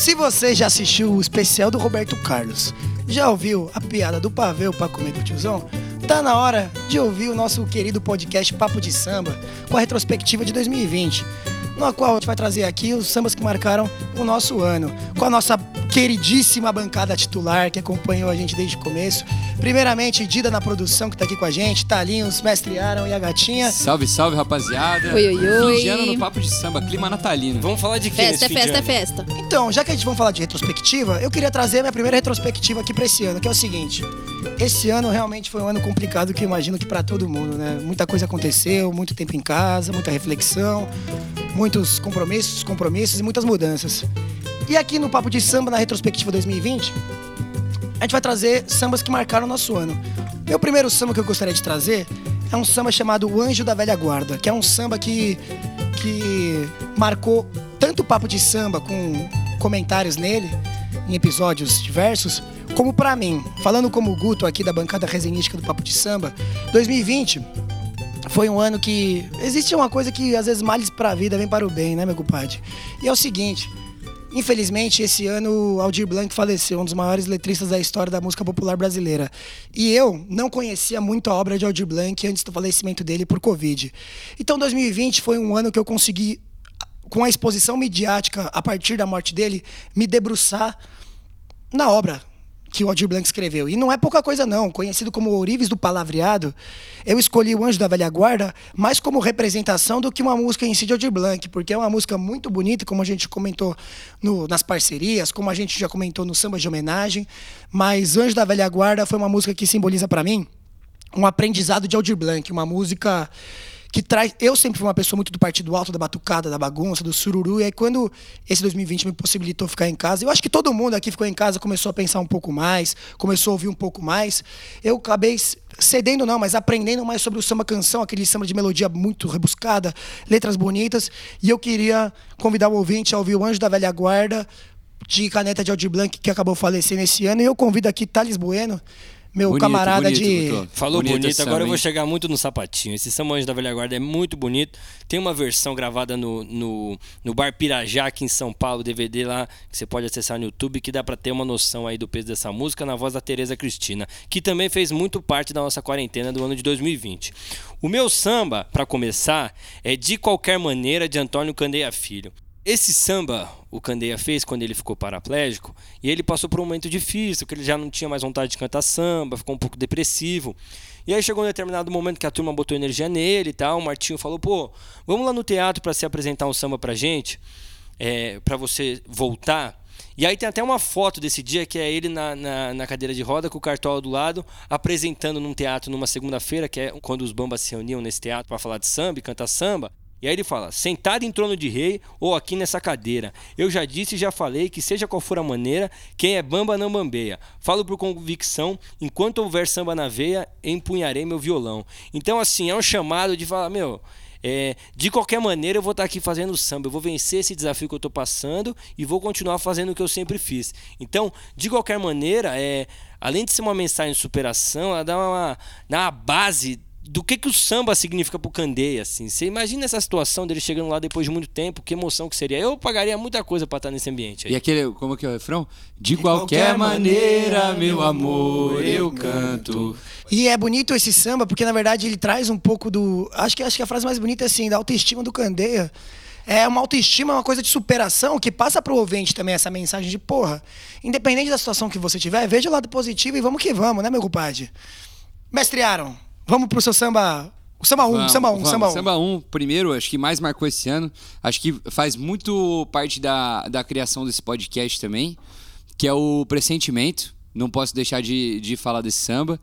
Se você já assistiu o especial do Roberto Carlos, já ouviu a piada do pavê para comer do tiozão? Tá na hora de ouvir o nosso querido podcast Papo de Samba com a retrospectiva de 2020 na qual a gente vai trazer aqui os sambas que marcaram o nosso ano, com a nossa queridíssima bancada titular que acompanhou a gente desde o começo. Primeiramente, Dida na produção que tá aqui com a gente, Talinhos, Mestre Aaron e a gatinha. Salve, salve, rapaziada. Oi, oi, oi. Fim de ano no Papo de Samba, clima natalino. Vamos falar de quê Festa, é nesse fim de festa, é festa. Então, já que a gente vai falar de retrospectiva, eu queria trazer a minha primeira retrospectiva aqui pra esse ano, que é o seguinte. Esse ano realmente foi um ano complicado que eu imagino que pra todo mundo, né? Muita coisa aconteceu, muito tempo em casa, muita reflexão, muitos compromissos, compromissos e muitas mudanças. E aqui no Papo de Samba, na retrospectiva 2020, a gente vai trazer sambas que marcaram o nosso ano. Meu primeiro samba que eu gostaria de trazer é um samba chamado O Anjo da Velha Guarda, que é um samba que, que marcou tanto o Papo de Samba com comentários nele, em episódios diversos, como pra mim. Falando como o Guto aqui da bancada resenística do Papo de Samba, 2020 foi um ano que existe uma coisa que às vezes males para a vida vem para o bem, né, meu compadre? E é o seguinte, infelizmente esse ano Aldir Blanc faleceu, um dos maiores letristas da história da música popular brasileira. E eu não conhecia muito a obra de Aldir Blanc antes do falecimento dele por Covid. Então 2020 foi um ano que eu consegui com a exposição midiática a partir da morte dele, me debruçar na obra que o Aldir Blanc escreveu. E não é pouca coisa, não. Conhecido como Ourives do Palavreado, eu escolhi o Anjo da Velha Guarda mais como representação do que uma música em si de Aldir Blanc, porque é uma música muito bonita, como a gente comentou no- nas parcerias, como a gente já comentou no samba de homenagem. Mas Anjo da Velha Guarda foi uma música que simboliza para mim um aprendizado de Aldir Blanc, uma música que traz. Eu sempre fui uma pessoa muito do partido alto, da batucada, da bagunça, do sururu. E aí, quando esse 2020 me possibilitou ficar em casa, eu acho que todo mundo aqui ficou em casa, começou a pensar um pouco mais, começou a ouvir um pouco mais. Eu acabei cedendo, não, mas aprendendo mais sobre o samba canção, aquele samba de melodia muito rebuscada, letras bonitas. E eu queria convidar o ouvinte a ouvir o Anjo da Velha Guarda, de caneta de Aldir Blanc, que acabou falecendo esse ano. E eu convido aqui Thales Bueno, meu Bonito, camarada bonito, de. Falou Bonito bonito, agora samba, eu vou chegar muito no sapatinho. Esse Samba Anjo da Velha Guarda é muito bonito. Tem uma versão gravada no, no, no Bar Pirajá, aqui em São Paulo, DVD lá, que você pode acessar no YouTube, que dá pra ter uma noção aí do peso dessa música, na voz da Tereza Cristina, que também fez muito parte da nossa quarentena do ano de 2020. O meu samba, pra começar, é De Qualquer Maneira, de Antônio Candeia Filho. Esse samba o Candeia fez quando ele ficou paraplégico e ele passou por um momento difícil, que ele já não tinha mais vontade de cantar samba, ficou um pouco depressivo. E aí chegou um determinado momento que a turma botou energia nele e tal, o Martinho falou, pô, vamos lá no teatro para se apresentar um samba pra gente, é, para você voltar. E aí tem até uma foto desse dia que é ele na, na, na cadeira de roda com o cartola do lado, apresentando num teatro numa segunda-feira, que é quando os bambas se reuniam nesse teatro para falar de samba e cantar samba. E aí ele fala: sentado em trono de rei ou aqui nessa cadeira. Eu já disse e já falei que, seja qual for a maneira, quem é bamba não bambeia. Falo por convicção, enquanto houver samba na veia, empunharei meu violão. Então, assim, é um chamado de falar: meu, é, de qualquer maneira eu vou estar aqui fazendo samba, eu vou vencer esse desafio que eu estou passando e vou continuar fazendo o que eu sempre fiz. Então, de qualquer maneira, é, além de ser uma mensagem de superação, ela dá uma, dá uma base do que, que o samba significa pro Candeia, assim. Você imagina essa situação dele chegando lá depois de muito tempo, que emoção que seria. Eu pagaria muita coisa pra estar nesse ambiente aí. E aquele, como que é o refrão? De qualquer maneira, meu amor, eu canto. E é bonito esse samba, porque na verdade ele traz um pouco do. Acho que, acho que a frase mais bonita é assim, da autoestima do Candeia. É uma autoestima, uma coisa de superação que passa pro ouvinte também essa mensagem de porra. Independente da situação que você tiver, veja o lado positivo e vamos que vamos, né, meu compadre? Mestre Aaron, vamos pro seu samba. O samba 1, um, Vamos, samba 1, um, samba 1. Um. Samba 1, primeiro, acho que mais marcou esse ano. Acho que faz muito parte da, da criação desse podcast também, que é o Pressentimento. Não posso deixar de, de falar desse samba.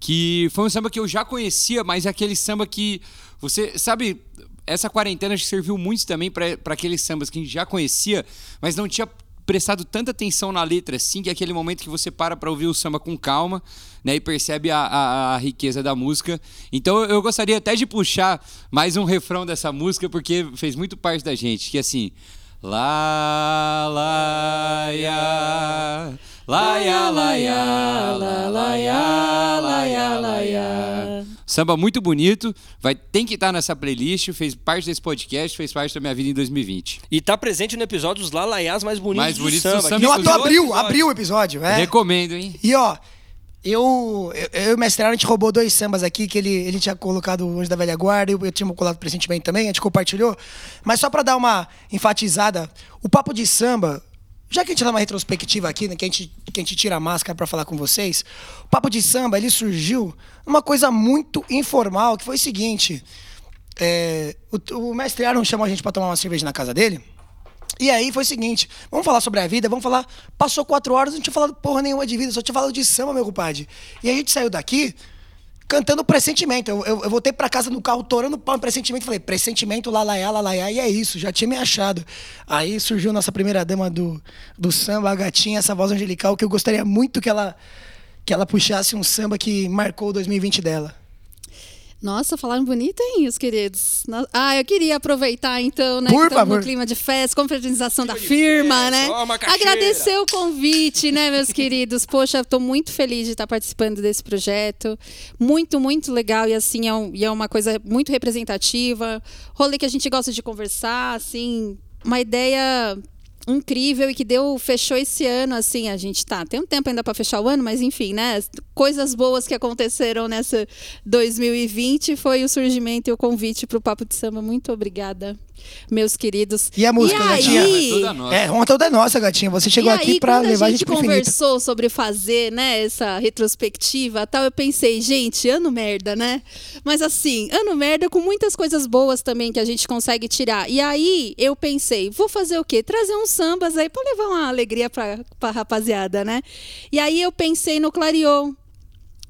Que foi um samba que eu já conhecia, mas é aquele samba que você. Sabe, essa quarentena acho que serviu muito também para aqueles sambas que a gente já conhecia, mas não tinha prestado tanta atenção na letra assim, que é aquele momento que você para para ouvir o samba com calma, né, e percebe a, a, a riqueza da música. Então eu gostaria até de puxar mais um refrão dessa música, porque fez muito parte da gente, que é assim... Lá, lá, ya, lá, ya, lá, ya, Samba muito bonito, vai tem que estar nessa playlist, fez parte desse podcast, fez parte da minha vida em 2020. E tá presente no episódio dos Lalaiás mais bonitos Mais do bonitos do samba. samba. que Não, Inclusive, até abriu, abriu o episódio, é. Recomendo, hein? E ó, eu, eu, eu e o Mestre Aaron, a gente roubou dois sambas aqui, que ele, ele tinha colocado o Anjo da Velha Guarda, eu, eu tinha colocado presentemente também, a gente compartilhou. Mas só pra dar uma enfatizada, o papo de samba, já que a gente tá numa retrospectiva aqui, né, que a gente, que a gente tira a máscara pra falar com vocês, o papo de samba, ele surgiu numa coisa muito informal, que foi o seguinte, é, o, o Mestre Aaron chamou a gente pra tomar uma cerveja na casa dele, e aí foi o seguinte, vamos falar sobre a vida, vamos falar. Passou quatro horas, não tinha falado porra nenhuma de vida, só tinha falado de samba, meu compadre. E a gente saiu daqui cantando pressentimento. Eu, eu, eu voltei pra casa no carro, torando pau em pressentimento. Falei, pressentimento, lalaiá, lalaiá, e é isso, já tinha me achado. Aí surgiu nossa primeira dama do, do samba, a gatinha, essa voz angelical, que eu gostaria muito que ela, que ela puxasse um samba que marcou o 2020 dela. Nossa, falaram bonito, hein, os queridos? Ah, eu queria aproveitar, então, né? Por que estamos favor. no clima de festa, confraternização da firma, festa, né? ó. Agradecer o convite, né, meus queridos? Poxa, estou muito feliz de estar participando desse projeto. Muito, muito legal. E, assim, é, um- e é uma coisa muito representativa. Rolê que a gente gosta de conversar, assim, uma ideia incrível e que deu fechou esse ano assim a gente tá tem um tempo ainda para fechar o ano mas enfim né coisas boas que aconteceram nessa 2020 foi o surgimento e o convite para o papo de samba. Muito obrigada meus queridos E a música, e gatinha? aí, Toda nossa. É, honra toda nossa, gatinha. Você chegou e aqui aí, pra quando levar a a gente gente pro infinito. conversou sobre fazer, né, essa retrospectiva tal, eu pensei, gente, ano merda, né? Mas assim, ano merda com muitas coisas boas também que a gente consegue tirar. E aí eu pensei, vou fazer o quê? Trazer uns sambas aí pra levar uma alegria pra, pra rapaziada, né? E aí eu pensei no Clarion,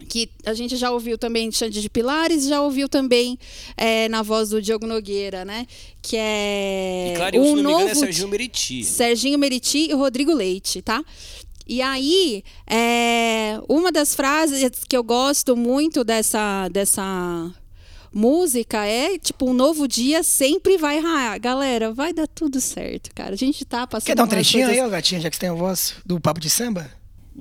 que a gente já ouviu também de Xande de Pilares, já ouviu também é, na voz do Diogo Nogueira, né? Que é E Clarion, se um me engano, é novo Serginho Meriti. Serginho Meriti e Rodrigo Leite, tá? E aí, é, uma das frases que eu gosto muito dessa, dessa música é, tipo, um novo dia sempre vai raiar. Galera, vai dar tudo certo, cara. A gente tá passando Quer dar um trechinho coisas- aí, ó, gatinha, já que você tem a voz do papo de samba?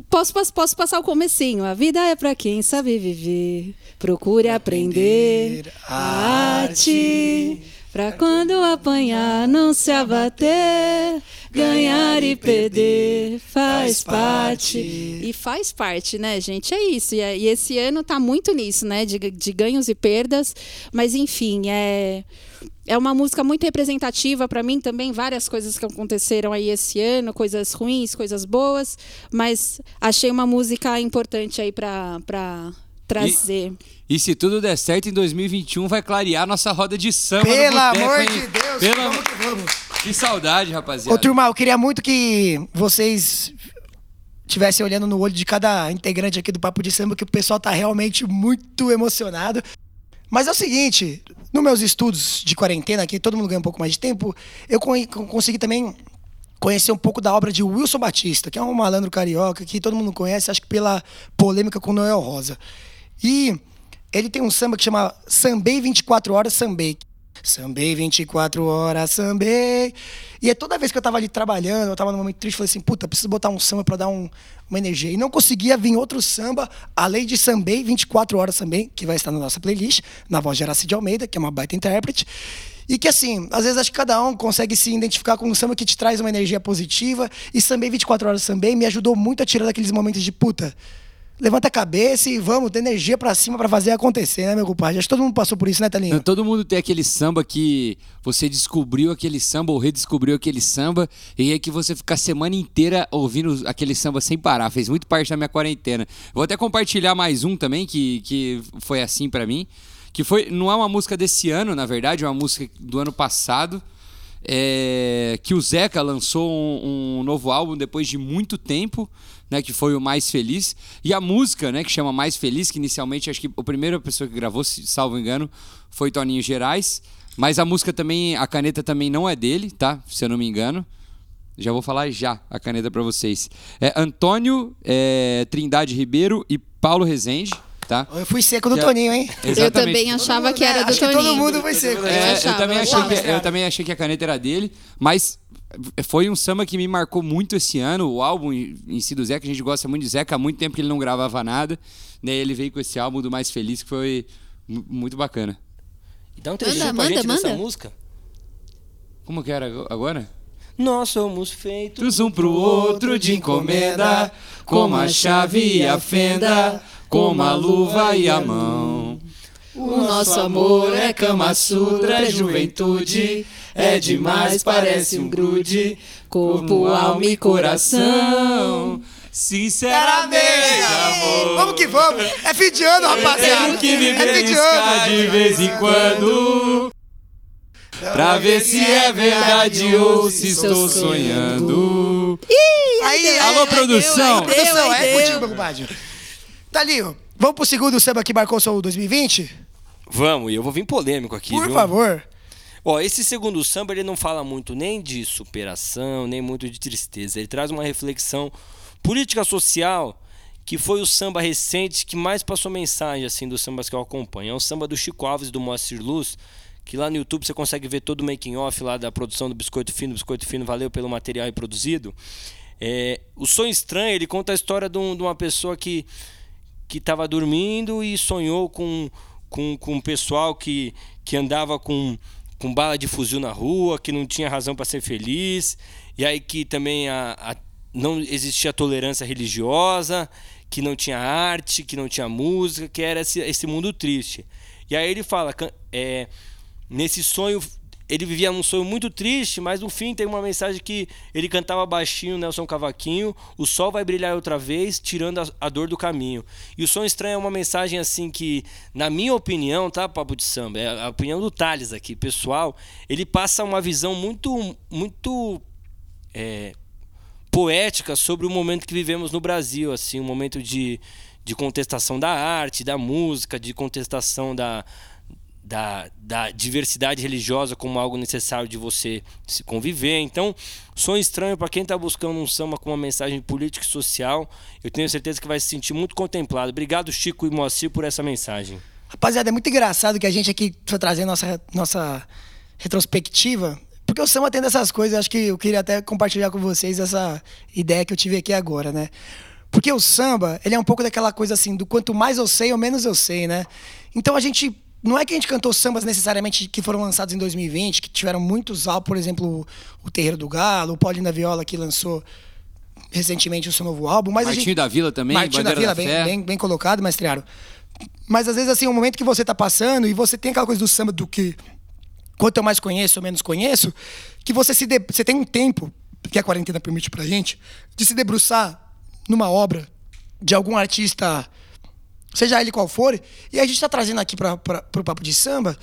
Posso, posso, posso passar o comecinho. A vida é pra quem sabe viver. Procure aprender a arte. Pra quando apanhar, não se abater. Ganhar e perder faz parte. E faz parte, né, gente? É isso. E, é- e esse ano tá muito nisso, né? De, de ganhos e perdas. Mas, enfim, é. É uma música muito representativa para mim também, várias coisas que aconteceram aí esse ano, coisas ruins, coisas boas, mas achei uma música importante aí para para trazer. E se tudo der certo, em 2021 vai clarear nossa roda de samba Pelo amor hein? de Deus, Pelo vamos amor- que vamos. Que saudade, rapaziada. Ô, turma, eu queria muito que vocês estivessem olhando no olho de cada integrante aqui do Papo de Samba, que o pessoal tá realmente muito emocionado. Mas é o seguinte, nos meus estudos de quarentena aqui, todo mundo ganha um pouco mais de tempo, eu con- con- consegui também conhecer um pouco da obra de Wilson Batista, que é um malandro carioca que todo mundo conhece, acho que pela polêmica com Noel Rosa. E ele tem um samba que chama Sambei 24 Horas Sambei. Sambei 24 horas, sambei. E é toda vez que eu tava ali trabalhando, eu tava num momento triste, falei assim, puta, preciso botar um samba pra dar um- uma energia. E não conseguia vir outro samba, além de Sambei 24 horas também, que vai estar na nossa playlist, na voz de Aracide Almeida, que é uma baita intérprete. E que assim, às vezes acho que cada um consegue se identificar com um samba que te traz uma energia positiva. E Sambei 24 horas Sambei me ajudou muito a tirar daqueles momentos de puta. Levanta a cabeça e vamos ter energia pra cima pra fazer acontecer, né, meu compadre? Acho que todo mundo passou por isso, né, Talinho? Todo mundo tem aquele samba que você descobriu aquele samba ou redescobriu aquele samba e aí que você fica a semana inteira ouvindo aquele samba sem parar. Fez muito parte da minha quarentena. Vou até compartilhar mais um também que, que foi assim pra mim. Que foi, não é uma música desse ano, na verdade, é uma música do ano passado. É, que o Zeca lançou um, um novo álbum depois de muito tempo, né, que foi o Mais Feliz. E a música, né, que chama Mais Feliz, que inicialmente acho que a primeira pessoa que gravou, se salvo engano, foi Toninho Gerais. Mas a música também, a caneta também não é dele, tá? Se eu não me engano. Já vou falar já a caneta pra vocês. É Antônio é, Trindade Ribeiro e Paulo Rezende, tá? Eu fui seco do Que Toninho, hein? Eu Exatamente. também achava que era do Acho que Toninho. todo mundo foi seco. Eu É, eu, achava, também eu achei que, eu também achei que a caneta era dele, mas foi um samba que me marcou muito esse ano. O álbum em si do Zeca, a gente gosta muito de Zeca, há muito tempo que ele não gravava nada. Né? Ele veio com esse álbum do Mais Feliz, que foi Muito bacana. Dá um trechinho Manda, pra gente manda, dessa música. Como que era agora? Nós somos feitos um pro outro de encomenda, como a chave e a fenda, como a luva e a mão. O nosso amor é Kama Sutra, é juventude, é demais, parece um grude, corpo, alma e coração. Sinceramente, amor. Vamos que vamos. É fim de ano, rapaziada. Tenho que me é fim de ano. de vez em quando. Pra ver se é verdade ou se estou sonhando. Aí, aí, Alô, aí, produção. aí, produção, Aí é deu. contigo, meu compadre. Talinho, vamos pro segundo samba que marcou seu 2020? Vamos, e eu vou vir polêmico aqui, Por viu? favor. Ó, esse segundo samba ele não fala muito nem de superação, nem muito de tristeza. Ele traz uma reflexão política social que foi o samba recente que mais passou mensagem assim dos sambas que eu acompanho. É o samba do Chico Alves e do Moacir Luz, que lá no YouTube você consegue ver todo o making off lá da produção do Biscoito Fino. Biscoito Fino, valeu pelo material aí produzido. É, o Sonho Estranho, ele conta a história de, um- de uma pessoa que que estava dormindo e sonhou com, com, com um pessoal que, que andava com, com bala de fuzil na rua, que não tinha razão para ser feliz, e aí que também a, a- não existia tolerância religiosa, que não tinha arte, que não tinha música, que era esse, esse mundo triste. E aí ele fala, é, nesse sonho ele vivia um sonho muito triste, mas no fim tem uma mensagem que ele cantava baixinho, Nelson Cavaquinho, o sol vai brilhar outra vez, tirando a, a dor do caminho. E o sonho estranho é uma mensagem assim que, na minha opinião, tá, Papo de Samba, é a opinião do Thales aqui, pessoal, ele passa uma visão muito, muito é, poética sobre o momento que vivemos no Brasil, assim, um momento de, de contestação da arte, da música, de contestação da, da, da diversidade religiosa como algo necessário de você se conviver. Então, sonho estranho para quem está buscando um samba com uma mensagem política e social. Eu tenho certeza que vai se sentir muito contemplado. Obrigado, Chico e Moacir, por essa mensagem. Rapaziada, é muito engraçado que a gente aqui foi trazer nossa, nossa retrospectiva, porque o samba tem dessas coisas, acho que eu queria até compartilhar com vocês essa ideia que eu tive aqui agora, né? Porque o samba, ele é um pouco daquela coisa assim, do quanto mais eu sei, ou menos eu sei, né? Então a gente. Não é que a gente cantou sambas necessariamente que foram lançados em 2020, que tiveram muitos álbuns, por exemplo, o Terreiro do Galo, o Paulinho da Viola, que lançou recentemente o seu novo álbum, mas Martinho gente... da Vila também, Martinho da Vila, da bem, bem, bem colocado, mestrearam. Mas às vezes, assim, o momento que você tá passando e você tem aquela coisa do samba do que quanto eu mais conheço ou menos conheço, que você se de- você tem um tempo que a quarentena permite pra gente de se debruçar numa obra de algum artista, seja ele qual for, e a gente tá trazendo aqui para pro papo de samba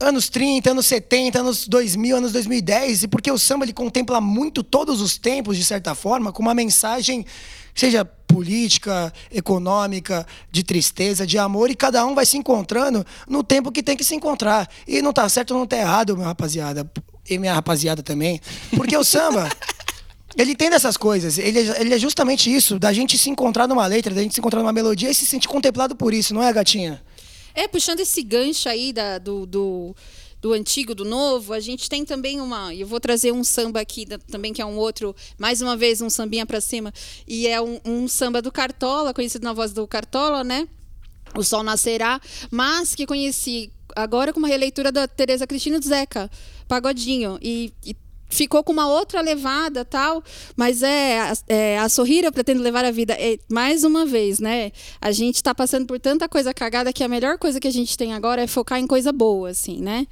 anos 30, anos 70, anos 2000, anos 2010, e porque o samba ele contempla muito todos os tempos, de certa forma, com uma mensagem, seja política, econômica, de tristeza, de amor, e cada um vai se encontrando no tempo que tem que se encontrar. E não tá certo, não tá errado, meu rapaziada, e minha rapaziada também, porque o samba. Ele tem dessas coisas. Ele, é- ele é justamente isso, da gente se encontrar numa letra, da gente se encontrar numa melodia e se sentir contemplado por isso, não é, gatinha? É, puxando esse gancho aí da- do, do, do antigo, do novo, a gente tem também uma. Eu vou trazer um samba aqui da- também, que é um outro, mais uma vez, um sambinha pra cima. E é um, um samba do Cartola, conhecido na voz do Cartola, né? O Sol Nascerá, mas que conheci agora com uma releitura da Tereza Cristina do Zeca Pagodinho. E, e ficou com uma outra levada tal, mas é, a- é a pretendo levar a vida. É, mais uma vez, né? A gente tá passando por tanta coisa cagada que a melhor coisa que a gente tem agora é focar em coisa boa, assim, né?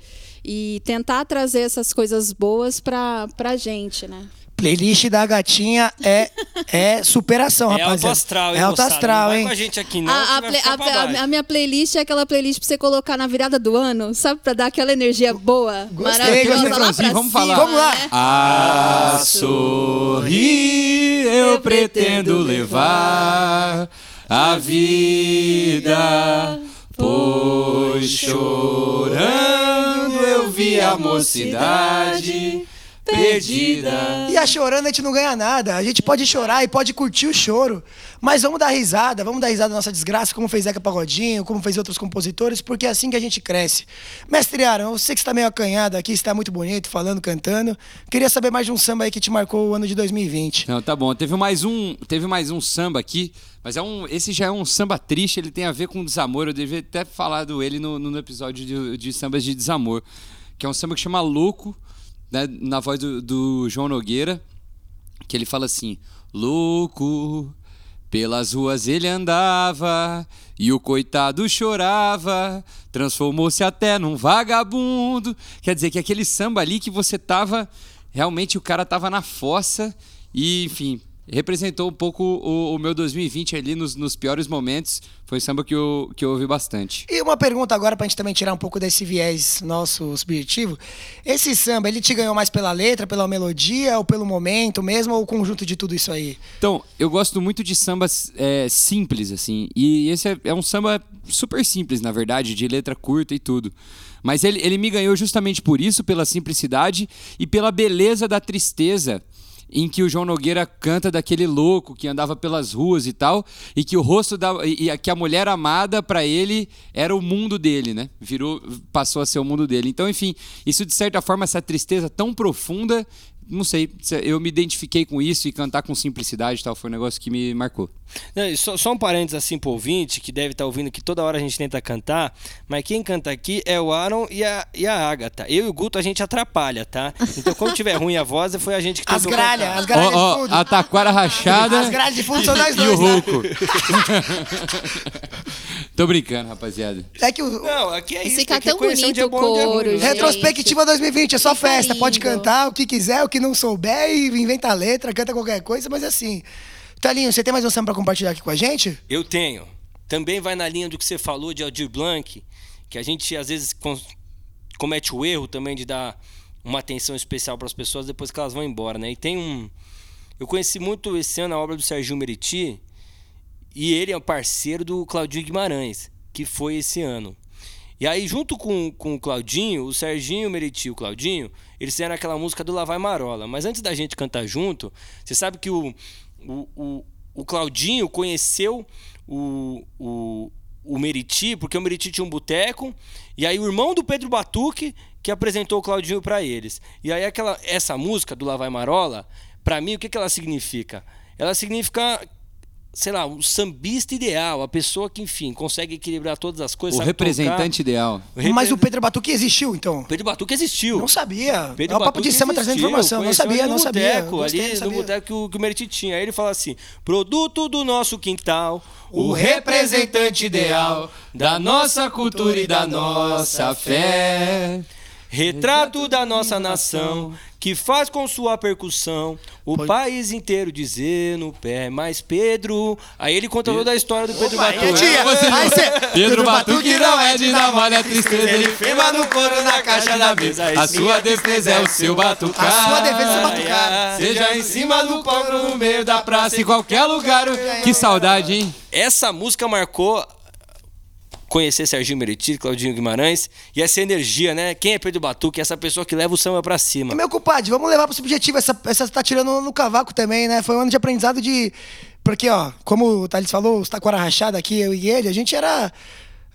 E tentar trazer essas coisas boas pra, pra gente, né? Playlist da gatinha é, é superação, É rapaziada. alto astral, hein, É alto astral, não vai hein? com a gente aqui, não. A, a play- a- a- minha playlist é aquela playlist pra você colocar na virada do ano, sabe? Pra dar aquela energia boa, Gostei, maravilhosa gostei, lá pra vamos cima, falar. Vamos lá. né? A sorrir eu pretendo levar a vida, pois chorando eu vi a mocidade perdida. E a chorando a gente não ganha nada. A gente pode chorar e pode curtir o choro. Mas vamos dar risada, vamos dar risada da nossa desgraça, como fez Zeca Pagodinho, como fez outros compositores, porque é assim que a gente cresce. Mestre Aaron, eu sei que você está meio acanhado aqui, está muito bonito, falando, cantando. Queria saber mais de um samba aí que te marcou o ano de 2020. Não, tá bom. Teve mais um, teve mais um samba aqui, mas é um, esse já é um samba triste, ele tem a ver com desamor. Eu devia até falado ele no, no episódio de, de sambas de desamor, que é um samba que chama Louco, né, na voz do, do João Nogueira, que ele fala assim: Louco, pelas ruas ele andava e o coitado chorava, transformou-se até num vagabundo. Quer dizer que aquele samba ali que você tava, realmente o cara tava na fossa e, enfim, representou um pouco o, o meu 2020 ali nos, nos, piores momentos. Foi samba que eu, que eu ouvi bastante. E uma pergunta agora pra gente também tirar um pouco desse viés nosso subjetivo. Esse samba, ele te ganhou mais pela letra, pela melodia, ou pelo momento mesmo, ou o conjunto de tudo isso aí? Então, eu gosto muito de sambas é, simples, assim. E esse é, é um samba super simples, na verdade, de letra curta e tudo. Mas ele, ele me ganhou justamente por isso, pela simplicidade e pela beleza da tristeza em que o João Nogueira canta daquele louco que andava pelas ruas e tal, e que o rosto da e que a mulher amada para ele era o mundo dele, né? Virou passou a ser o mundo dele. Então, enfim, isso de certa forma essa tristeza tão profunda não sei, eu me identifiquei com isso e cantar com simplicidade e tal, foi um negócio que me marcou. Não, só, só, um parênteses assim pro ouvinte, que deve estar tá ouvindo que toda hora a gente tenta cantar, mas quem canta aqui é o Aaron e a, e a Agatha. Eu e o Guto a gente atrapalha, tá? Então quando tiver ruim a voz, foi a gente que As gralhas, as gralhas oh, de fundo. a taquara rachada. As gralhas de fundo são nós dois. E o né? rouco. Tô brincando, rapaziada. É que o... Não, aqui é isso. Fica tão bonito o coro, gente. Retrospectiva 2020, é só Fica festa. Pode cantar o que quiser, o que não souber e inventa letra, canta qualquer coisa, mas assim... Talinho, você tem mais um samba pra compartilhar aqui com a gente? Eu tenho. Também vai na linha do que você falou de Aldir Blanc, que a gente às vezes comete o erro também de dar uma atenção especial para as pessoas depois que elas vão embora, né? E tem um... Eu conheci muito esse ano a obra do Serginho Meriti, e ele é parceiro do Claudinho Guimarães, que foi esse ano. E aí, junto com, com o Claudinho, o Serginho, o Meriti e o Claudinho, eles fizeram aquela música do Lavai Marola. Mas antes da gente cantar junto, você sabe que o, o, o, o Claudinho conheceu o, o, o Meriti, porque o Meriti tinha um boteco, e aí o irmão do Pedro Batuque que apresentou o Claudinho para eles. E aí aquela essa música do Lavai Marola, para mim o que, que ela significa? Ela significa sei lá, o sambista ideal, a pessoa que, enfim, consegue equilibrar todas as coisas. O representante tocar. ideal. O Mas o Pedro Batuque existiu, então? Pedro Batuque existiu. Não sabia. Pedro é o papo de samba trazendo informação. Não sabia, não sabia. Boteco, ali no boteco que o, que o Meriti tinha. Aí ele fala assim: produto do nosso quintal, o representante ideal da nossa cultura e da nossa fé. Retrato da nossa nação, que faz com sua percussão o Pode... país inteiro dizer no pé. Mas Pedro. Aí ele conta toda a história do Pedro Opa, Batuque. Aí cê... Pedro Batuque não é de dar mole, é tristeza. Ele firma no couro na caixa da mesa. A sua defesa é o seu batucar. A sua defesa é o batucar. Seja em cima do palco, no meio da praça, em qualquer lugar. Que saudade, hein? Essa música marcou conhecer Serginho Meriti, Claudinho Guimarães e essa energia, né? Quem é Pedro Batuque? Essa pessoa que leva o samba pra cima. Meu compadre, vamos levar pro subjetivo. Essa, essa tá tirando no cavaco também, né? Foi um ano de aprendizado de. Porque, ó, como o Thales falou, os taquara rachada aqui, eu e ele, a gente era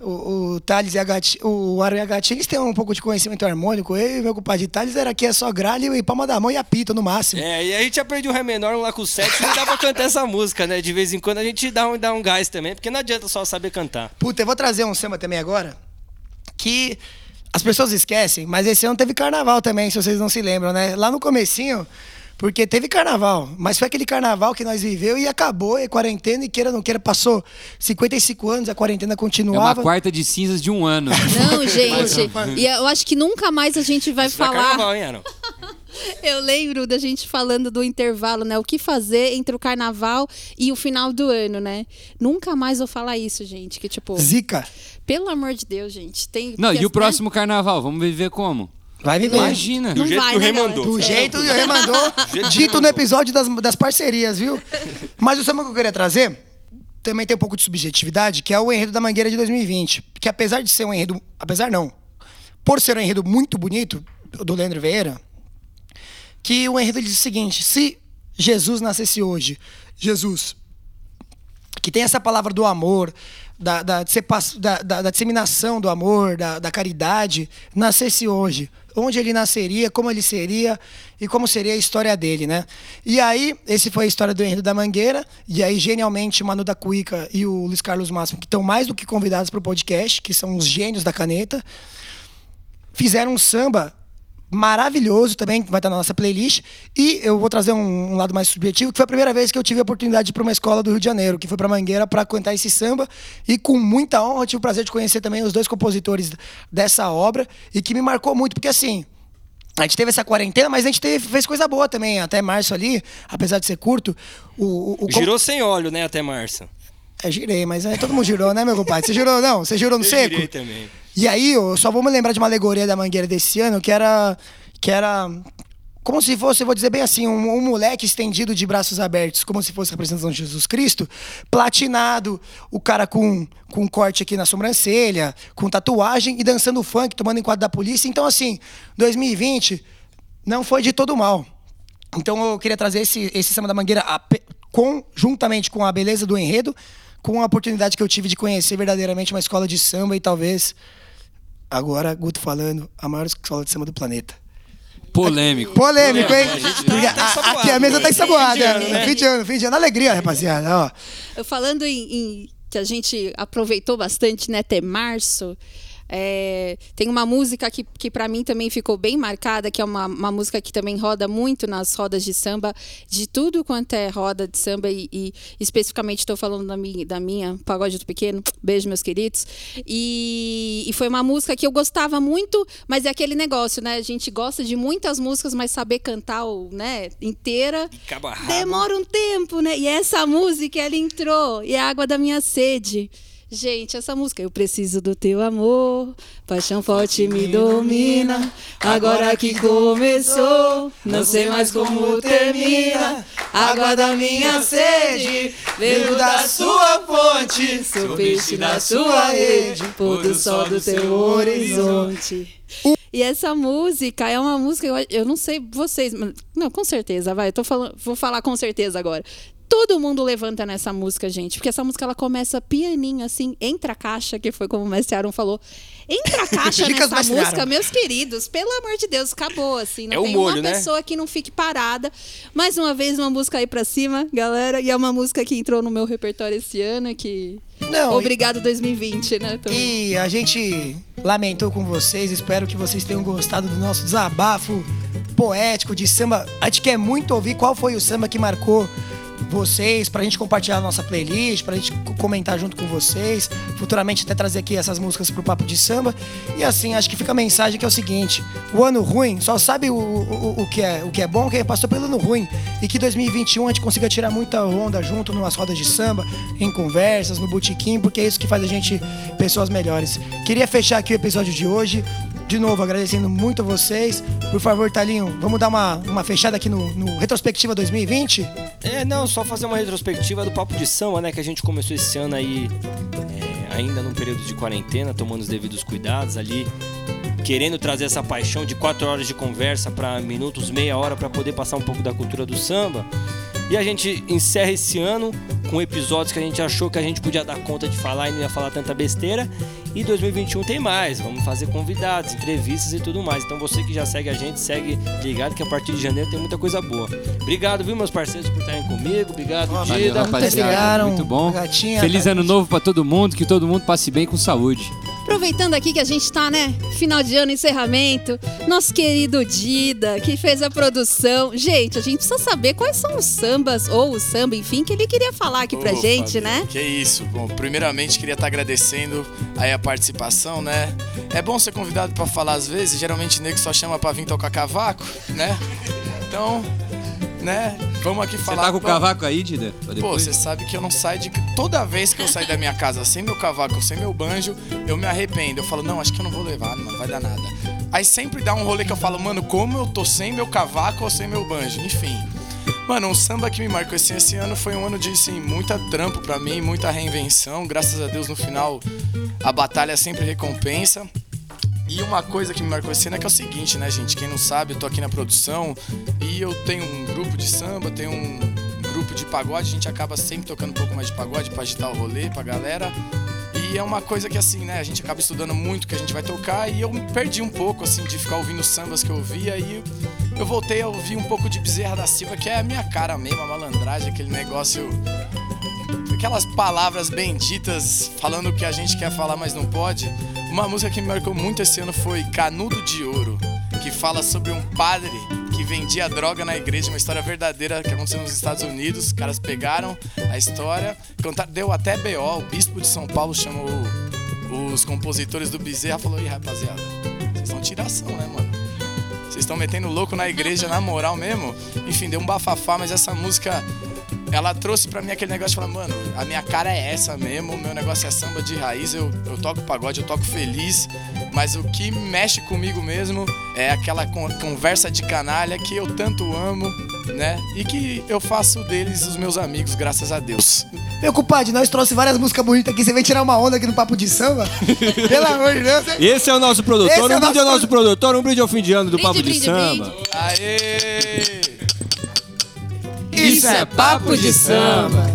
o, o Thales e a Gatinha, o Aro e a Gatinha, eles têm um pouco de conhecimento harmônico. Eu e meu compadre Thales era aqui, é só gralho e palma da mão e apito no máximo. É, e a gente aprende o Ré menor lá com o 7, não dá pra cantar essa música, né? De vez em quando a gente dá um, dá um gás também, porque não adianta só saber cantar. Puta, eu vou trazer um samba também agora, que as pessoas esquecem, mas esse ano teve carnaval também, se vocês não se lembram, né? Lá no comecinho, porque teve carnaval, mas foi aquele carnaval que nós viveu e acabou, e quarentena, e queira ou não queira, passou 55 anos, a quarentena continuava. É uma quarta de cinzas de um ano. Não, gente. e eu acho que nunca mais a gente vai Isso falar. carnaval, hein, Ana? Eu lembro da gente falando do intervalo, né? O que fazer entre o carnaval e o final do ano, né? Nunca mais vou falar isso, gente. Que tipo. Zica. Pelo amor de Deus, gente. Tem, não, e o né? próximo carnaval? Vamos viver como? Vai viver. Imagina. Do jeito vai, que o né, rei mandou. Do jeito que o rei mandou. dito no episódio das, das parcerias, viu? Mas o samba que eu queria trazer também tem um pouco de subjetividade, que é o enredo da Mangueira de 2020. Que apesar de ser um enredo. Apesar não. Por ser um enredo muito bonito, do Leandro Vieira, que o enredo diz o seguinte: se Jesus nascesse hoje, Jesus, que tem essa palavra do amor, da, da, da, da disseminação do amor, da, da caridade, nascesse hoje. Onde ele nasceria, como ele seria e como seria a história dele, né? E aí, esse foi a história do Henrique da Mangueira. E aí, genialmente, o Manu da Cuica e o Luiz Carlos Máximo, que estão mais do que convidados para o podcast, que são os gênios da caneta, fizeram um samba maravilhoso também, que vai estar na nossa playlist. E eu vou trazer um, um, lado mais subjetivo, que foi a primeira vez que eu tive a oportunidade de ir para uma escola do Rio de Janeiro, que foi para Mangueira para cantar esse samba. E com muita honra, tive o prazer de conhecer também os dois compositores dessa obra e que me marcou muito, porque assim. A gente teve essa quarentena, mas a gente teve, fez coisa boa também. Até março ali, apesar de ser curto. O, o, o Girou sem óleo, né, até março. É, girei, mas é, todo mundo girou, né, meu compadre? Você girou, não? Você girou no eu seco? Girei também. E aí, eu só vou me lembrar de uma alegoria da Mangueira desse ano, que era. Que era como se fosse, vou dizer bem assim, um, um, moleque estendido de braços abertos, como se fosse a representação de Jesus Cristo, platinado, o cara com, com um corte aqui na sobrancelha, com tatuagem e dançando funk, tomando enquadro da polícia. Então, assim, 2020 não foi de todo mal. Então, eu queria trazer esse, esse Samba da Mangueira conjuntamente com a beleza do enredo, com a oportunidade que eu tive de conhecer verdadeiramente uma escola de samba e talvez Agora, Guto falando, a maior escola de samba do planeta. Polêmico. Polêmico, hein? Porque a, aqui a mesa tá ensaboada. Né? Fim de ano, fim de ano. Alegria, rapaziada. Ó. Eu falando em, em que a gente aproveitou bastante, né? Até março. É, tem uma música que, que para mim também ficou bem marcada, que é uma, uma música que também roda muito nas rodas de samba, de tudo quanto é roda de samba, e, e especificamente estou falando da minha, da minha Pagode do Pequeno. Beijo, meus queridos. E, e foi uma música que eu gostava muito, mas é aquele negócio, né? A gente gosta de muitas músicas, mas saber cantar né, inteira demora um tempo, né? E essa música, ela entrou, e é a água da minha sede. Gente, essa música, eu preciso do teu amor, paixão forte me domina. Agora que começou, não sei mais como termina. Água da minha sede, bebo da sua fonte, sou peixe da sua rede, pôr do sol do teu horizonte. E essa música é uma música, eu, eu não sei vocês, mas, não, com certeza, vai, eu tô falando, vou falar com certeza agora todo mundo levanta nessa música, gente. Porque essa música ela começa pianinho, assim, entra a caixa, que foi como o Mestre Aaron falou. Entra a caixa nessa música, meus queridos. Pelo amor de Deus, acabou, assim. Não é tem molho, uma né? pessoa que não fique parada. Mais uma vez, uma música aí pra cima, galera. E é uma música que entrou no meu repertório esse ano, que. Não, Obrigado e... 2020, né? Também. E a gente lamentou com vocês. Espero que vocês tenham gostado do nosso desabafo poético de samba. A gente quer muito ouvir qual foi o samba que marcou vocês, pra gente compartilhar a nossa playlist, pra gente comentar junto com vocês, futuramente até trazer aqui essas músicas pro Papo de Samba. E assim, acho que fica a mensagem que é o seguinte: o ano ruim só sabe o, o, o, que, é, o que é bom quem passou pelo ano ruim. E que 2021 a gente consiga tirar muita onda junto nas rodas de samba, em conversas, no botequim, porque é isso que faz a gente pessoas melhores. Queria fechar aqui o episódio de hoje de novo, agradecendo muito a vocês. Por favor, Talinho, vamos dar uma, uma fechada aqui no, no Retrospectiva 2020? É, não, só fazer uma retrospectiva do Papo de Samba, né? Que a gente começou esse ano aí, é, ainda num período de quarentena, tomando os devidos cuidados ali, querendo trazer essa paixão de quatro horas de conversa para minutos, meia hora, para poder passar um pouco da cultura do samba. E a gente encerra esse ano com episódios que a gente achou que a gente podia dar conta de falar e não ia falar tanta besteira. E 2021 tem mais, vamos fazer convidados, entrevistas e tudo mais. Então você que já segue a gente, segue ligado que a partir de janeiro tem muita coisa boa. Obrigado, viu, meus parceiros, por estarem comigo. Obrigado, oh, Dida. Muito bom. Gatinha, Feliz ano novo para todo mundo, que todo mundo passe bem com saúde. Aproveitando aqui que a gente tá, né? Final de ano, encerramento. Nosso querido Dida, que fez a produção. Gente, a gente precisa saber quais são os sambas, ou o samba, enfim, que ele queria falar aqui pra gente, né? Que isso. Bom, primeiramente queria estar tá agradecendo aí a participação, né? É bom ser convidado para falar às vezes. Geralmente o nego só chama pra vir tocar cavaco, né? Então, né? Vamos aqui falar. Você tá com o cavaco aí, Dida? Pô, você sabe que eu não saio de. Toda vez que eu saio da minha casa sem meu cavaco, sem meu banjo, eu me arrependo. Eu falo, não, acho que eu não vou levar, não vai dar nada. Aí sempre dá um rolê que eu falo, mano, como eu tô sem meu cavaco ou sem meu banjo? Enfim. Mano, um samba que me marcou assim, esse ano foi um ano de assim, muita trampo para mim, muita reinvenção. Graças a Deus no final a batalha sempre recompensa. E uma coisa que me marcou esse ano é que é o seguinte, né, gente? Quem não sabe, eu tô aqui na produção e eu tenho um grupo de samba, tenho um grupo de pagode, a gente acaba sempre tocando um pouco mais de pagode pra agitar o rolê pra galera. E é uma coisa que assim, né, a gente acaba estudando muito que a gente vai tocar e eu me perdi um pouco assim de ficar ouvindo sambas que eu ouvia e eu voltei a ouvir um pouco de Bezerra da Silva, que é a minha cara mesmo, a malandragem, aquele negócio aquelas palavras benditas falando o que a gente quer falar, mas não pode. Uma música que me marcou muito esse ano foi Canudo de Ouro, que fala sobre um padre que vendia droga na igreja, uma história verdadeira que aconteceu nos Estados Unidos. Os caras pegaram a história, contaram, deu até BO, o bispo de São Paulo chamou os compositores do Bezerra e falou: "Ih, rapaziada, vocês são tiração, né, mano? Vocês estão metendo louco na igreja na moral mesmo?" Enfim, deu um bafafá, mas essa música ela trouxe pra mim aquele negócio de falar, mano, a minha cara é essa mesmo, o meu negócio é samba de raiz, eu, eu toco pagode, eu toco feliz, mas o que mexe comigo mesmo é aquela con- conversa de canalha que eu tanto amo, né? E que eu faço deles os meus amigos, graças a Deus. Meu compadre, nós trouxe várias músicas bonitas aqui. Você vem tirar uma onda aqui no papo de samba? Pelo amor de Deus. hein? Esse é o nosso produtor, é um brinde ao nosso nosso produtor, um brinde ao fim de ano do Brinde, Papo de brinde, Samba. brinde. Aê! Isso é papo de samba.